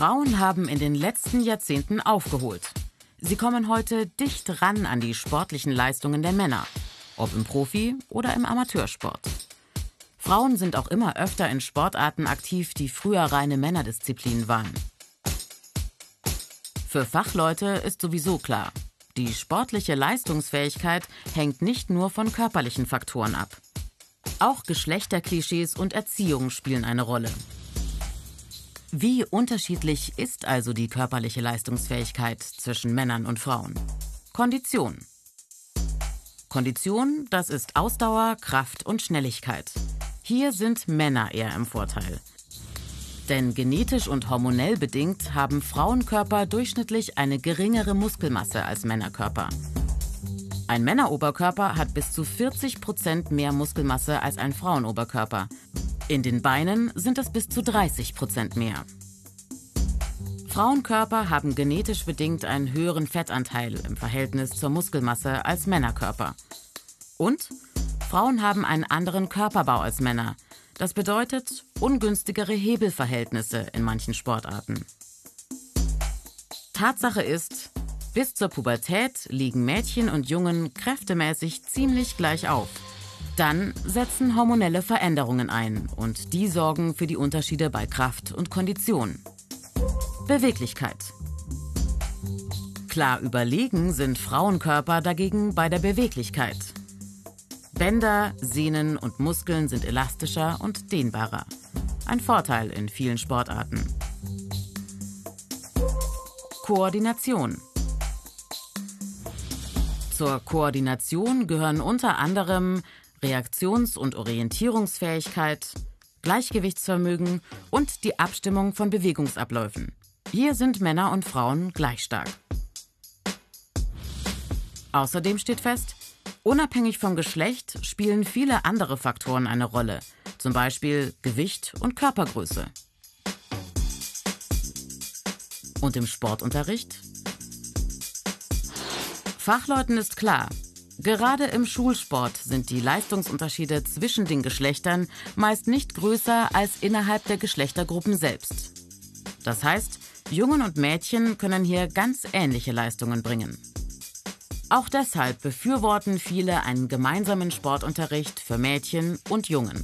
Frauen haben in den letzten Jahrzehnten aufgeholt. Sie kommen heute dicht ran an die sportlichen Leistungen der Männer, ob im Profi- oder im Amateursport. Frauen sind auch immer öfter in Sportarten aktiv, die früher reine Männerdisziplinen waren. Für Fachleute ist sowieso klar, die sportliche Leistungsfähigkeit hängt nicht nur von körperlichen Faktoren ab. Auch Geschlechterklischees und Erziehung spielen eine Rolle. Wie unterschiedlich ist also die körperliche Leistungsfähigkeit zwischen Männern und Frauen? Kondition. Kondition, das ist Ausdauer, Kraft und Schnelligkeit. Hier sind Männer eher im Vorteil. Denn genetisch und hormonell bedingt haben Frauenkörper durchschnittlich eine geringere Muskelmasse als Männerkörper. Ein Männeroberkörper hat bis zu 40 Prozent mehr Muskelmasse als ein Frauenoberkörper. In den Beinen sind es bis zu 30 Prozent mehr. Frauenkörper haben genetisch bedingt einen höheren Fettanteil im Verhältnis zur Muskelmasse als Männerkörper. Und Frauen haben einen anderen Körperbau als Männer. Das bedeutet ungünstigere Hebelverhältnisse in manchen Sportarten. Tatsache ist, bis zur Pubertät liegen Mädchen und Jungen kräftemäßig ziemlich gleich auf. Dann setzen hormonelle Veränderungen ein und die sorgen für die Unterschiede bei Kraft und Kondition. Beweglichkeit. Klar überlegen sind Frauenkörper dagegen bei der Beweglichkeit. Bänder, Sehnen und Muskeln sind elastischer und dehnbarer. Ein Vorteil in vielen Sportarten. Koordination. Zur Koordination gehören unter anderem Reaktions- und Orientierungsfähigkeit, Gleichgewichtsvermögen und die Abstimmung von Bewegungsabläufen. Hier sind Männer und Frauen gleich stark. Außerdem steht fest, unabhängig vom Geschlecht spielen viele andere Faktoren eine Rolle, zum Beispiel Gewicht und Körpergröße. Und im Sportunterricht? Fachleuten ist klar, Gerade im Schulsport sind die Leistungsunterschiede zwischen den Geschlechtern meist nicht größer als innerhalb der Geschlechtergruppen selbst. Das heißt, Jungen und Mädchen können hier ganz ähnliche Leistungen bringen. Auch deshalb befürworten viele einen gemeinsamen Sportunterricht für Mädchen und Jungen.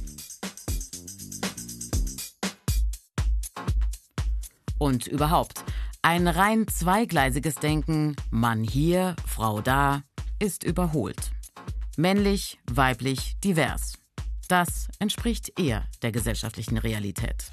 Und überhaupt, ein rein zweigleisiges Denken, Mann hier, Frau da, ist überholt. Männlich, weiblich, divers. Das entspricht eher der gesellschaftlichen Realität.